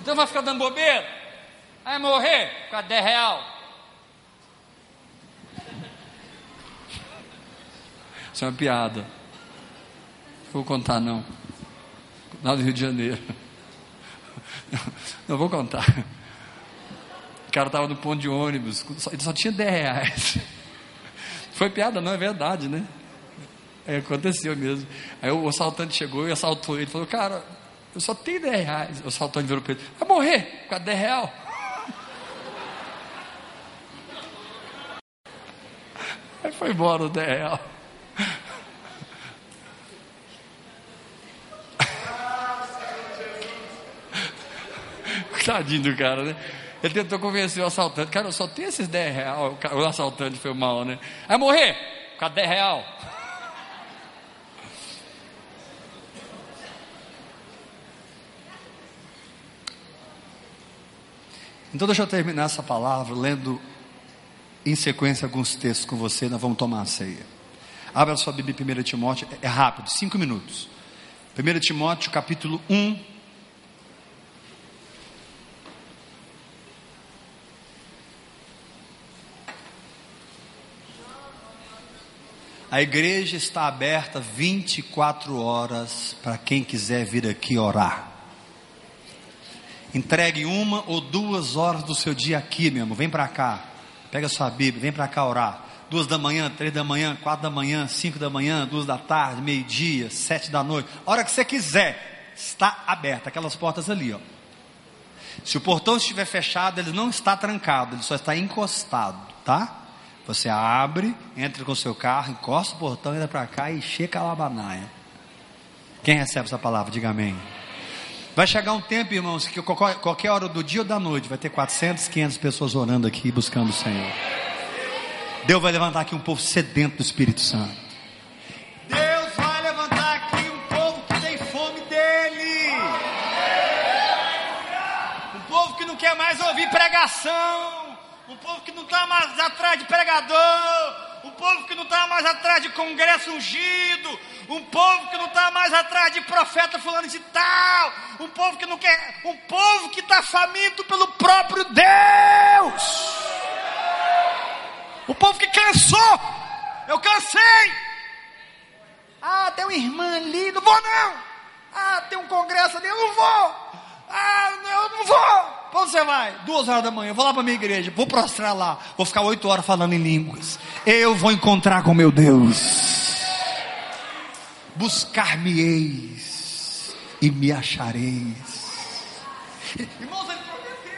Então vai ficar dando bobeira? Vai morrer com causa 10 real. Isso é uma piada. Não vou contar não. Lá do Rio de Janeiro. Não vou contar. O cara estava no ponto de ônibus, ele só tinha 10 reais. Foi piada, não é verdade, né? É, aconteceu mesmo. Aí o assaltante chegou e assaltou ele. Falou, cara, eu só tenho 10 reais. O assaltante virou para ele: vai morrer com causa 10 reais. Aí foi embora o 10 reais. Tadinho do cara, né? Ele tentou convencer o assaltante. Cara, eu só tenho esses 10 reais. O assaltante foi mal, né? Vai morrer com causa 10 reais. Então deixa eu terminar essa palavra lendo em sequência alguns textos com você, nós vamos tomar a ceia. Abra sua Bíblia em 1 Timóteo, é rápido, cinco minutos. 1 Timóteo capítulo 1. A igreja está aberta 24 horas para quem quiser vir aqui orar. Entregue uma ou duas horas do seu dia aqui, meu irmão. Vem para cá. Pega sua Bíblia, vem para cá orar. Duas da manhã, três da manhã, quatro da manhã, cinco da manhã, duas da tarde, meio-dia, sete da noite. A hora que você quiser, está aberta. Aquelas portas ali, ó. Se o portão estiver fechado, ele não está trancado, ele só está encostado, tá? Você abre, entra com seu carro, encosta o portão, entra para cá e checa a labanaia. Quem recebe essa palavra, diga amém. Vai chegar um tempo, irmãos, que qualquer hora do dia ou da noite vai ter 400, 500 pessoas orando aqui buscando o Senhor. Deus vai levantar aqui um povo sedento do Espírito Santo. Deus vai levantar aqui um povo que tem fome dele. Um povo que não quer mais ouvir pregação. Um povo que não está mais atrás de pregador um povo que não está mais atrás de congresso ungido, um povo que não está mais atrás de profeta fulano de tal, um povo que não quer, um povo que está faminto pelo próprio Deus, o povo que cansou, eu cansei. Ah, tem uma irmã ali, não vou não. Ah, tem um congresso ali, eu não vou. Ah, eu não vou. Para onde você vai? Duas horas da manhã, vou lá para minha igreja, vou prostrar lá, vou ficar oito horas falando em línguas. Eu vou encontrar com meu Deus. Buscar-me-eis e me achareis. Irmãos, ele prometeu.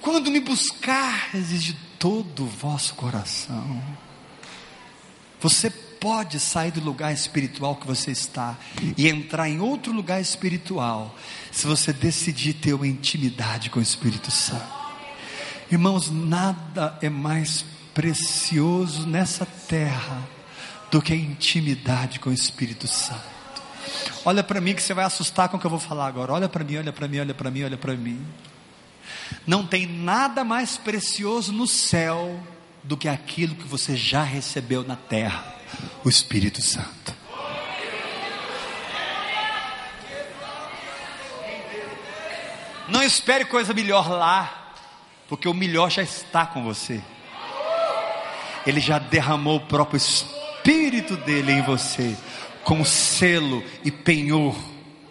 Quando me buscardes de todo o vosso coração, você pode sair do lugar espiritual que você está e entrar em outro lugar espiritual, se você decidir ter uma intimidade com o Espírito Santo. Irmãos, nada é mais precioso nessa terra do que a intimidade com o Espírito Santo. Olha para mim que você vai assustar com o que eu vou falar agora. Olha para mim, olha para mim, olha para mim, olha para mim. Não tem nada mais precioso no céu do que aquilo que você já recebeu na terra o Espírito Santo. Não espere coisa melhor lá, porque o melhor já está com você. Ele já derramou o próprio Espírito dele em você, como selo e penhor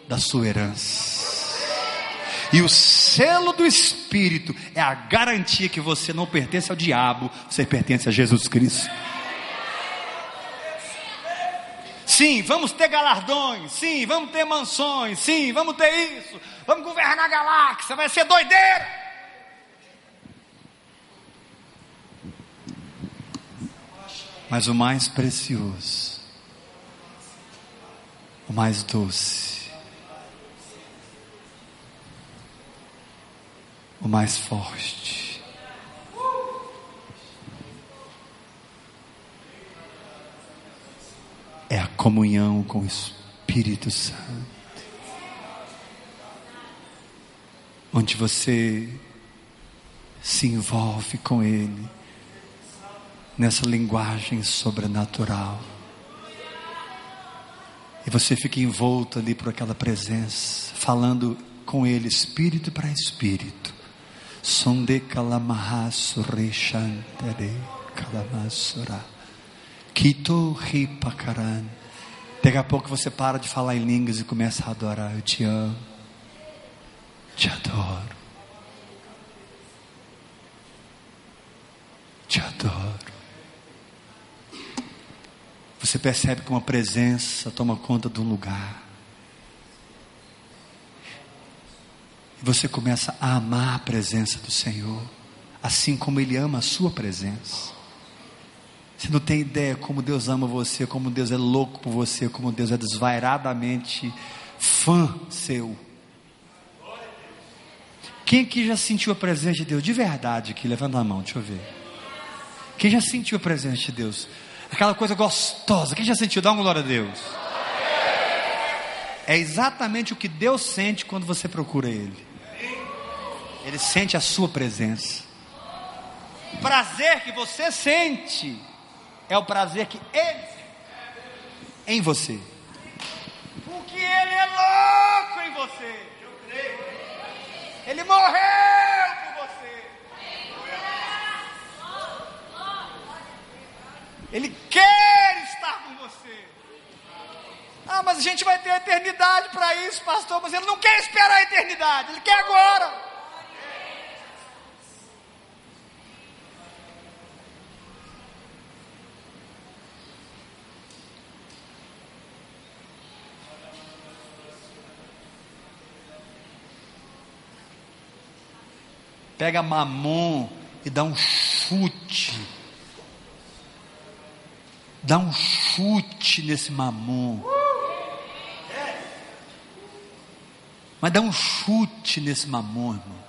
da sua herança. E o selo do Espírito é a garantia que você não pertence ao diabo, você pertence a Jesus Cristo. Sim, vamos ter galardões. Sim, vamos ter mansões. Sim, vamos ter isso. Vamos governar a galáxia. Vai ser doideira. Mas o mais precioso, o mais doce, o mais forte, é a comunhão com o Espírito Santo, onde você se envolve com Ele nessa linguagem sobrenatural. E você fica envolto ali por aquela presença, falando com ele espírito para espírito. Sonde kalamahasurichantere kalamasura. Kito ripakaran. Daqui a pouco você para de falar em línguas e começa a adorar. Eu te amo. Te adoro. Te adoro. Você percebe que uma presença toma conta de um lugar. E você começa a amar a presença do Senhor, assim como Ele ama a sua presença. Você não tem ideia como Deus ama você, como Deus é louco por você, como Deus é desvairadamente fã seu. Quem aqui já sentiu a presença de Deus de verdade aqui? Levanta a mão, deixa eu ver. Quem já sentiu a presença de Deus? aquela coisa gostosa. Quem já sentiu? Dá uma glória a Deus. É exatamente o que Deus sente quando você procura Ele. Ele sente a sua presença. O prazer que você sente é o prazer que Ele em você. Porque Ele é louco em você. Ele morreu Ele quer estar com você. Ah, mas a gente vai ter eternidade para isso, pastor. Mas ele não quer esperar a eternidade, ele quer agora. Pega mamon e dá um chute Dá um chute nesse mamon. Mas dá um chute nesse mamon, irmão.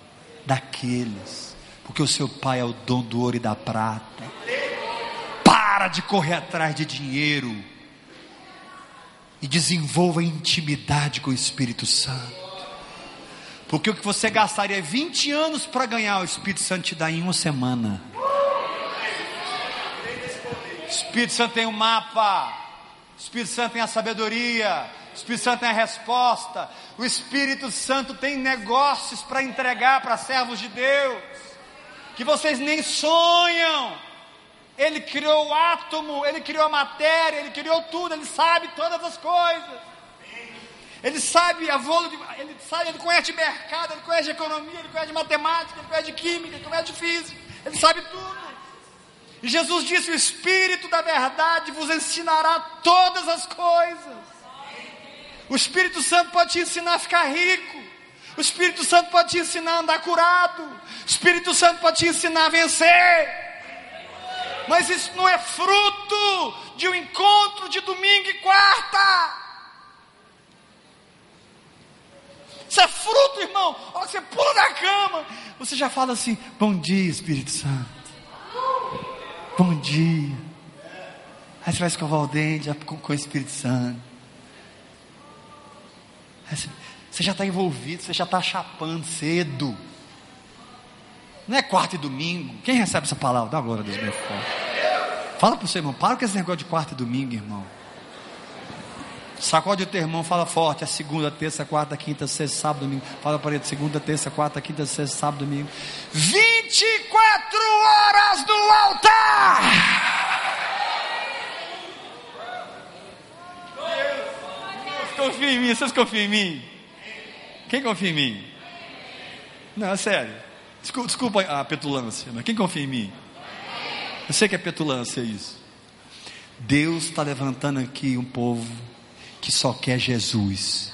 Daqueles. Porque o seu pai é o dono do ouro e da prata. Para de correr atrás de dinheiro. E desenvolva intimidade com o Espírito Santo. O que você gastaria 20 anos para ganhar, o Espírito Santo te dá em uma semana. Espírito Santo tem um mapa. O Espírito Santo tem a sabedoria. O Espírito Santo tem a resposta. O Espírito Santo tem negócios para entregar para servos de Deus. Que vocês nem sonham. Ele criou o átomo, ele criou a matéria, ele criou tudo, ele sabe todas as coisas. Ele sabe a ele sabe, ele conhece mercado, ele conhece economia, ele conhece matemática, ele conhece química, ele conhece física, ele sabe tudo. E Jesus disse: O Espírito da Verdade vos ensinará todas as coisas. O Espírito Santo pode te ensinar a ficar rico. O Espírito Santo pode te ensinar a andar curado. O Espírito Santo pode te ensinar a vencer. Mas isso não é fruto de um encontro de domingo e quarta. Isso é irmão. Olha, você pula da cama. Você já fala assim: Bom dia, Espírito Santo. Bom dia. Aí você vai escovar o dente com, com o Espírito Santo. Você, você já está envolvido, você já está chapando cedo. Não é quarta e domingo. Quem recebe essa palavra? Dá glória a Deus bem forte. Fala para o seu irmão, para com esse negócio de quarta e domingo, irmão. Sacode o teu irmão, fala forte. É segunda, terça, quarta, quinta, sexta, sábado, domingo. Fala para ele, segunda, terça, quarta, quinta, sexta, sábado, domingo. 24 horas no altar! Confia em mim, vocês confiam em mim? Quem confia em mim? Não, é sério. Desculpa, desculpa a petulância, mas quem confia em mim? Eu sei que é petulância isso. Deus está levantando aqui um povo que só quer Jesus.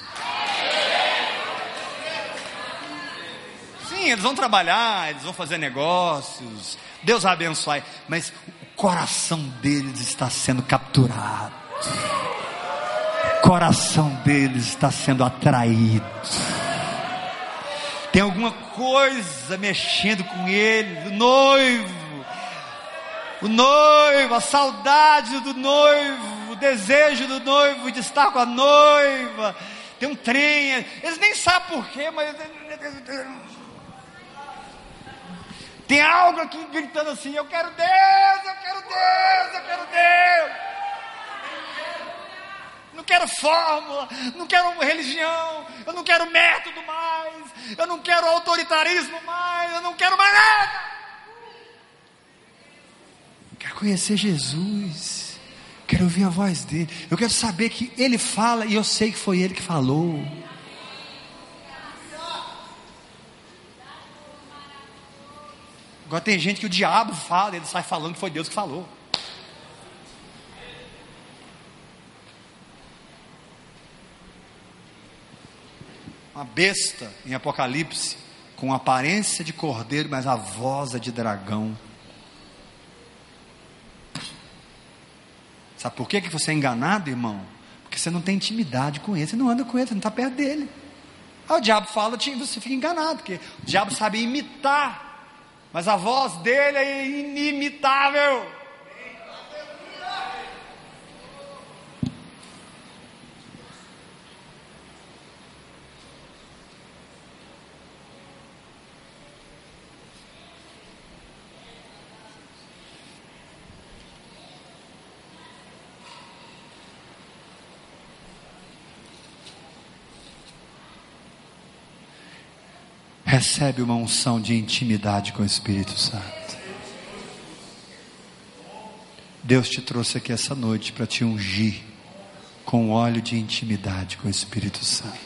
Sim, eles vão trabalhar, eles vão fazer negócios, Deus vai abençoar, mas o coração deles está sendo capturado, o coração deles está sendo atraído. Tem alguma coisa mexendo com ele, o noivo, o noivo, a saudade do noivo, desejo do noivo de estar com a noiva. Tem um trem, eles nem sabem porquê, mas. Tem algo aqui gritando assim: Eu quero Deus, eu quero Deus, eu quero Deus não quero fórmula, não quero religião, eu não quero método mais, eu não quero autoritarismo mais, eu não quero mais nada. Quero conhecer Jesus, quero ouvir a voz dele, eu quero saber que ele fala e eu sei que foi ele que falou. Agora tem gente que o diabo fala, ele sai falando que foi Deus que falou. uma besta em Apocalipse, com aparência de cordeiro, mas a voz é de dragão. Sabe por que, que você é enganado, irmão? Porque você não tem intimidade com ele, você não anda com ele, você não está perto dele. Aí o diabo fala, você fica enganado, porque o diabo sabe imitar, mas a voz dele é inimitável. Recebe uma unção de intimidade com o Espírito Santo. Deus te trouxe aqui essa noite para te ungir com óleo de intimidade com o Espírito Santo.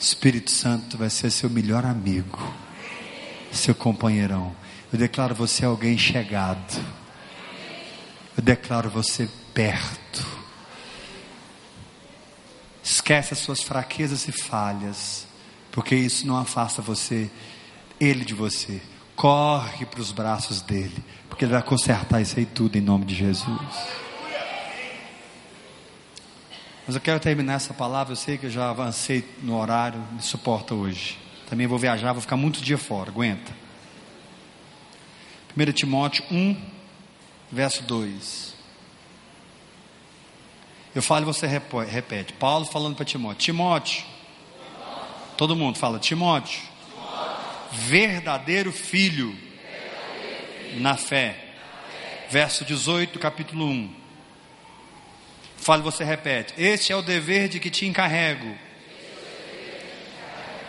Espírito Santo vai ser seu melhor amigo, seu companheirão. Eu declaro você alguém chegado. Eu declaro você perto. Esquece as suas fraquezas e falhas porque isso não afasta você, ele de você. Corre para os braços dele, porque ele vai consertar isso aí tudo em nome de Jesus. Mas eu quero terminar essa palavra. Eu sei que eu já avancei no horário, me suporta hoje. Também vou viajar, vou ficar muito dia fora. Aguenta. 1 Timóteo 1, verso 2. Eu falo e você repete. Paulo falando para Timóteo: Timóteo Todo mundo fala, Timóteo, verdadeiro filho, na fé. Verso 18, capítulo 1. Fale, você repete. Este é o dever de que te encarrego.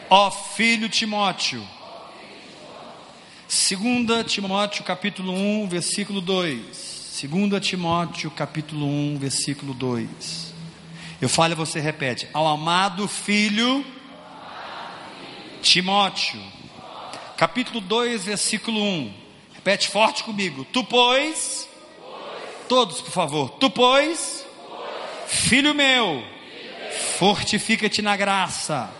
Ó filho Timóteo. 2 Timóteo capítulo 1, versículo 2. 2 Timóteo capítulo 1, versículo 2. Eu falo você repete. Ao amado filho Timóteo, capítulo 2, versículo 1. Repete forte comigo. Tu, pois, todos, por favor. Tu, pois, filho meu, fortifica-te na graça.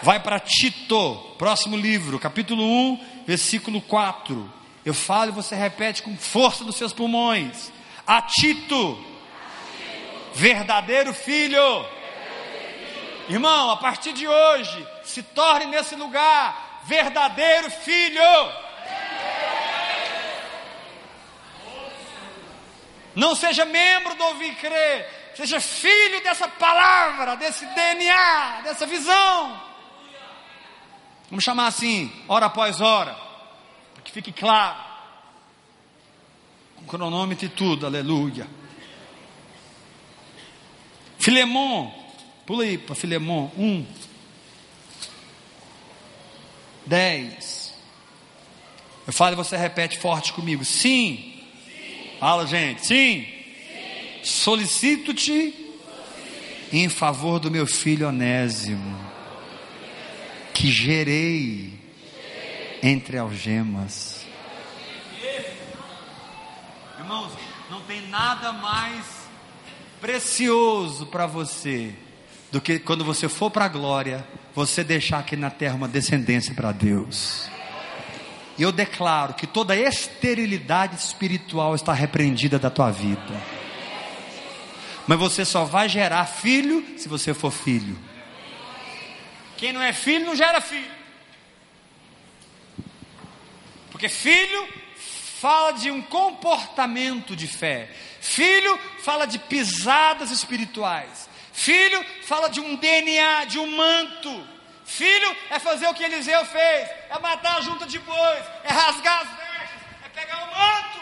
Vai para Tito, próximo livro, capítulo 1, versículo 4. Eu falo e você repete com força dos seus pulmões. A Tito, verdadeiro filho. Irmão, a partir de hoje, se torne nesse lugar verdadeiro filho. Não seja membro do ouvir crer, seja filho dessa palavra, desse DNA, dessa visão. Vamos chamar assim, hora após hora, para que fique claro. Com cronômetro e tudo, aleluia. Filemon, pula aí para Filemon 1. 10. Eu falo e você repete forte comigo. Sim. Sim. Fala, gente. Sim. Sim. Solicito-te em favor do meu filho Onésimo, que gerei entre algemas. Irmãos, não tem nada mais precioso para você do que quando você for para a glória, você deixar aqui na terra uma descendência para Deus. E eu declaro que toda esterilidade espiritual está repreendida da tua vida. Mas você só vai gerar filho se você for filho. Quem não é filho não gera filho. Porque filho fala de um comportamento de fé. Filho fala de pisadas espirituais. Filho fala de um DNA, de um manto. Filho é fazer o que Eliseu fez: é matar a junta de bois, é rasgar as vestes, é pegar o manto.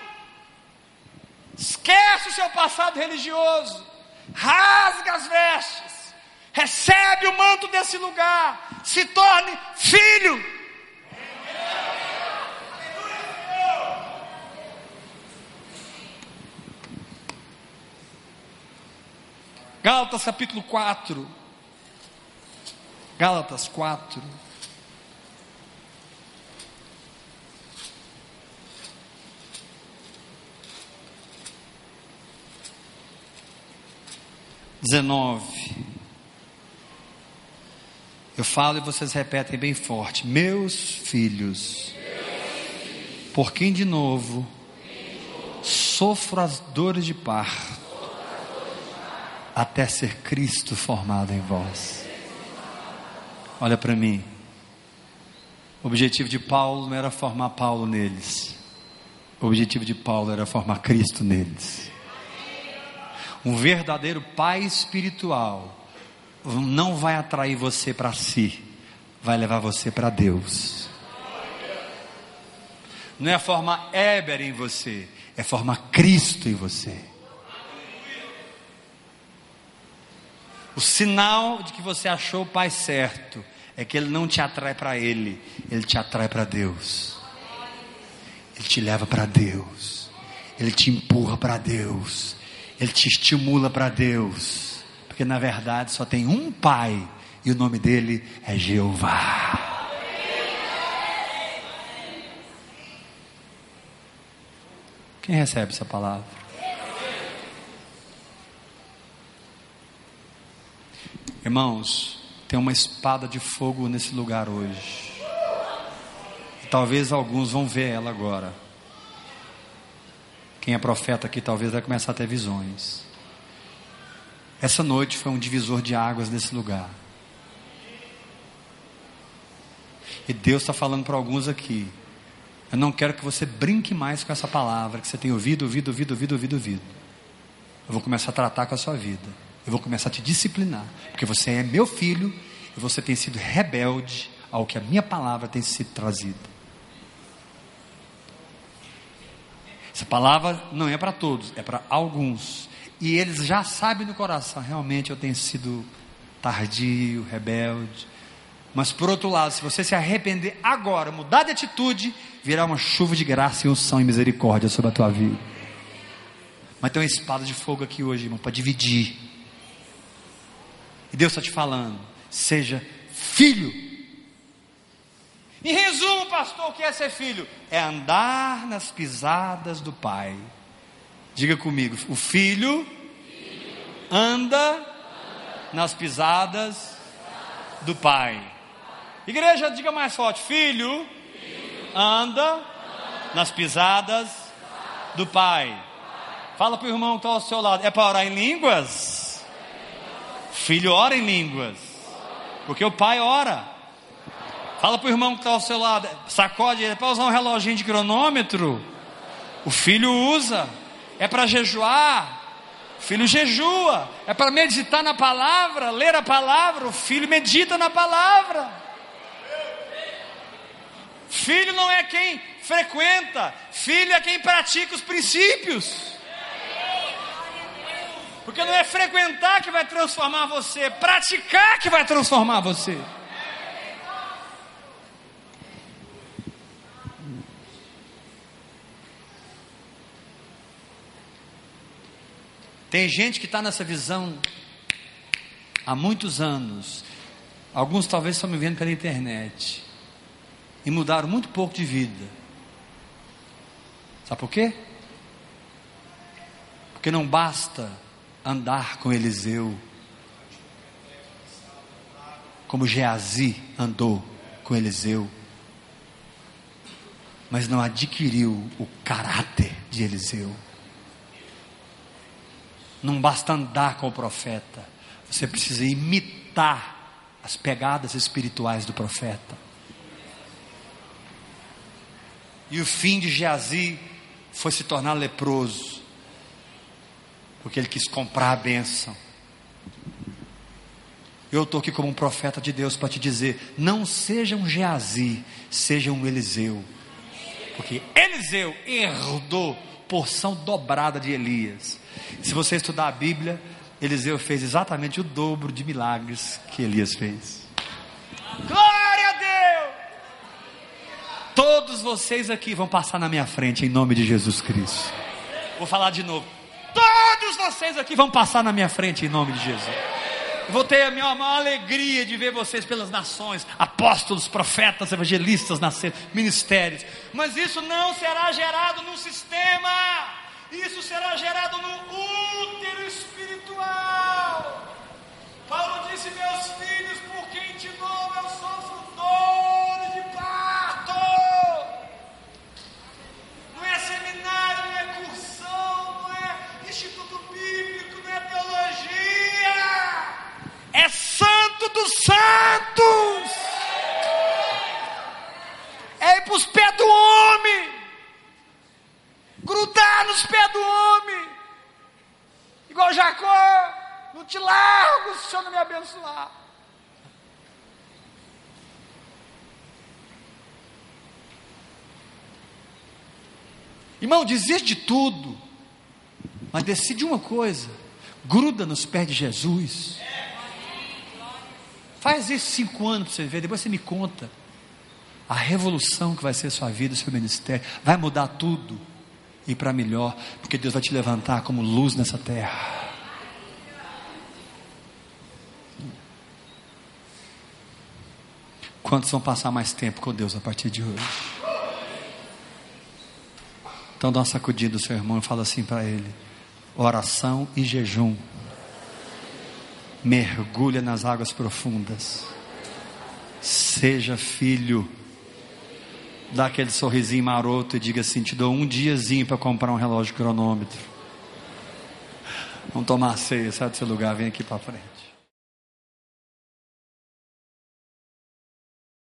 Esquece o seu passado religioso, rasga as vestes, recebe o manto desse lugar, se torne filho. Gálatas capítulo 4. Gálatas 4. Dezenove. Eu falo e vocês repetem bem forte. Meus filhos, por quem de novo sofro as dores de parto até ser Cristo formado em vós. Olha para mim. O objetivo de Paulo não era formar Paulo neles. O objetivo de Paulo era formar Cristo neles. Um verdadeiro pai espiritual não vai atrair você para si, vai levar você para Deus. Não é formar Éber em você, é formar Cristo em você. O sinal de que você achou o pai certo é que ele não te atrai para ele, ele te atrai para Deus. Ele te leva para Deus. Ele te empurra para Deus. Ele te estimula para Deus. Porque na verdade só tem um pai e o nome dele é Jeová. Quem recebe essa palavra? Irmãos, tem uma espada de fogo nesse lugar hoje. Talvez alguns vão ver ela agora. Quem é profeta aqui talvez vai começar a ter visões. Essa noite foi um divisor de águas nesse lugar. E Deus está falando para alguns aqui. Eu não quero que você brinque mais com essa palavra que você tem ouvido, ouvido, ouvido, ouvido, ouvido, ouvido. Eu vou começar a tratar com a sua vida. Eu vou começar a te disciplinar, porque você é meu filho e você tem sido rebelde ao que a minha palavra tem sido trazida. Essa palavra não é para todos, é para alguns. E eles já sabem no coração, realmente eu tenho sido tardio, rebelde. Mas por outro lado, se você se arrepender agora, mudar de atitude, virá uma chuva de graça e unção e misericórdia sobre a tua vida. Mas tem uma espada de fogo aqui hoje, irmão, para dividir e Deus está te falando: seja filho. Em resumo, pastor, o que é ser filho? É andar nas pisadas do Pai. Diga comigo: o filho anda nas pisadas do Pai. Igreja, diga mais forte: filho anda nas pisadas do Pai. Fala para o irmão que está ao seu lado: é para orar em línguas? Filho ora em línguas, porque o pai ora. Fala para o irmão que está ao seu lado, sacode, é para usar um reloginho de cronômetro. O filho usa, é para jejuar. O filho jejua, é para meditar na palavra, ler a palavra. O filho medita na palavra. Filho não é quem frequenta, filho é quem pratica os princípios. Porque não é frequentar que vai transformar você, é praticar que vai transformar você. Tem gente que está nessa visão há muitos anos. Alguns talvez estão me vendo pela internet e mudaram muito pouco de vida. Sabe por quê? Porque não basta andar com Eliseu, como Geazi andou com Eliseu, mas não adquiriu o caráter de Eliseu. Não basta andar com o profeta, você precisa imitar as pegadas espirituais do profeta. E o fim de Geazi foi se tornar leproso, porque ele quis comprar a bênção. Eu estou aqui como um profeta de Deus para te dizer: não seja um Geazi, seja um Eliseu, porque Eliseu herdou porção dobrada de Elias. Se você estudar a Bíblia, Eliseu fez exatamente o dobro de milagres que Elias fez. Glória a Deus! Todos vocês aqui vão passar na minha frente em nome de Jesus Cristo. Vou falar de novo. Vocês aqui vão passar na minha frente em nome de Jesus. Vou ter a minha maior alegria de ver vocês pelas nações, apóstolos, profetas, evangelistas nascer, ministérios. Mas isso não será gerado num sistema. Isso será gerado no útero espiritual. Paulo disse: Meus filhos, por quem te dou, eu sofro dor de parto. Não é seminário, não é cursão, não é instituto bíblico, não é teologia. É santo dos santos. É ir para os pés do homem grudar nos pés do homem, igual Jacó, não te largo se o Senhor não me abençoar. Irmão, desiste de tudo, mas decide uma coisa: gruda nos pés de Jesus. Faz isso cinco anos para você ver, depois você me conta. A revolução que vai ser sua vida, seu ministério, vai mudar tudo e para melhor, porque Deus vai te levantar como luz nessa terra. Quantos vão passar mais tempo com Deus a partir de hoje? Então dá uma sacudida do seu irmão e fala assim para ele: oração e jejum. Mergulha nas águas profundas. Seja filho dá aquele sorrisinho maroto e diga assim: te dou um diazinho para comprar um relógio cronômetro. Vamos tomar ceia, sai do seu lugar, vem aqui para frente.